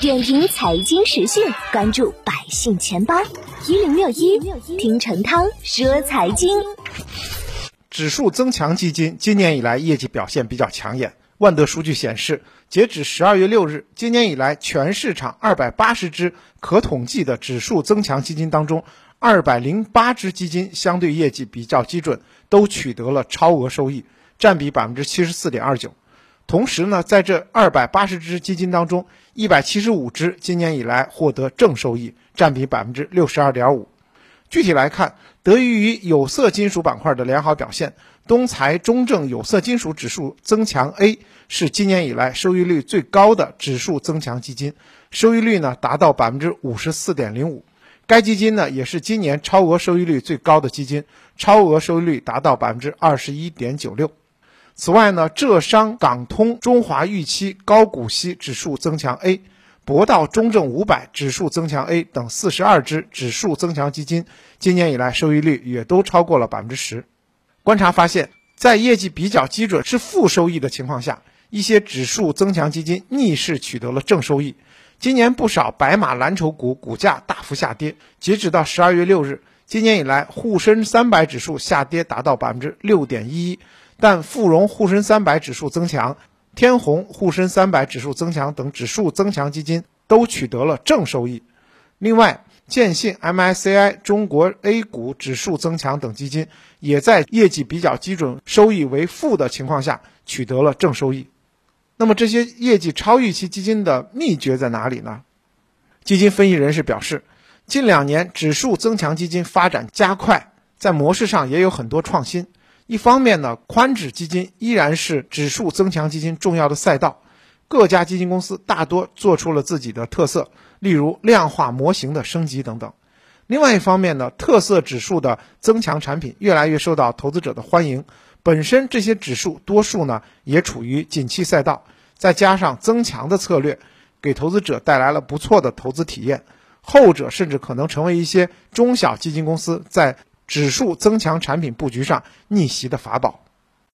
点评财经时讯，关注百姓钱包一零六一，听陈涛说财经。指数增强基金今年以来业绩表现比较抢眼。万德数据显示，截止十二月六日，今年以来全市场二百八十只可统计的指数增强基金当中，二百零八只基金相对业绩比较基准，都取得了超额收益，占比百分之七十四点二九。同时呢，在这二百八十只基金当中，一百七十五只今年以来获得正收益，占比百分之六十二点五。具体来看，得益于有色金属板块的良好表现，东财中证有色金属指数增强 A 是今年以来收益率最高的指数增强基金，收益率呢达到百分之五十四点零五。该基金呢也是今年超额收益率最高的基金，超额收益率达到百分之二十一点九六。此外呢，浙商港通中华预期高股息指数增强 A、博道中证五百指数增强 A 等四十二只指数增强基金，今年以来收益率也都超过了百分之十。观察发现，在业绩比较基准是负收益的情况下，一些指数增强基金逆势取得了正收益。今年不少白马蓝筹股股价大幅下跌，截止到十二月六日，今年以来沪深三百指数下跌达到百分之六点一一。但富荣沪深三百指数增强、天弘沪深三百指数增强等指数增强基金都取得了正收益。另外，建信 MSCI 中国 A 股指数增强等基金也在业绩比较基准、收益为负的情况下取得了正收益。那么，这些业绩超预期基金的秘诀在哪里呢？基金分析人士表示，近两年指数增强基金发展加快，在模式上也有很多创新。一方面呢，宽指基金依然是指数增强基金重要的赛道，各家基金公司大多做出了自己的特色，例如量化模型的升级等等。另外一方面呢，特色指数的增强产品越来越受到投资者的欢迎，本身这些指数多数呢也处于景气赛道，再加上增强的策略，给投资者带来了不错的投资体验，后者甚至可能成为一些中小基金公司在。指数增强产品布局上逆袭的法宝。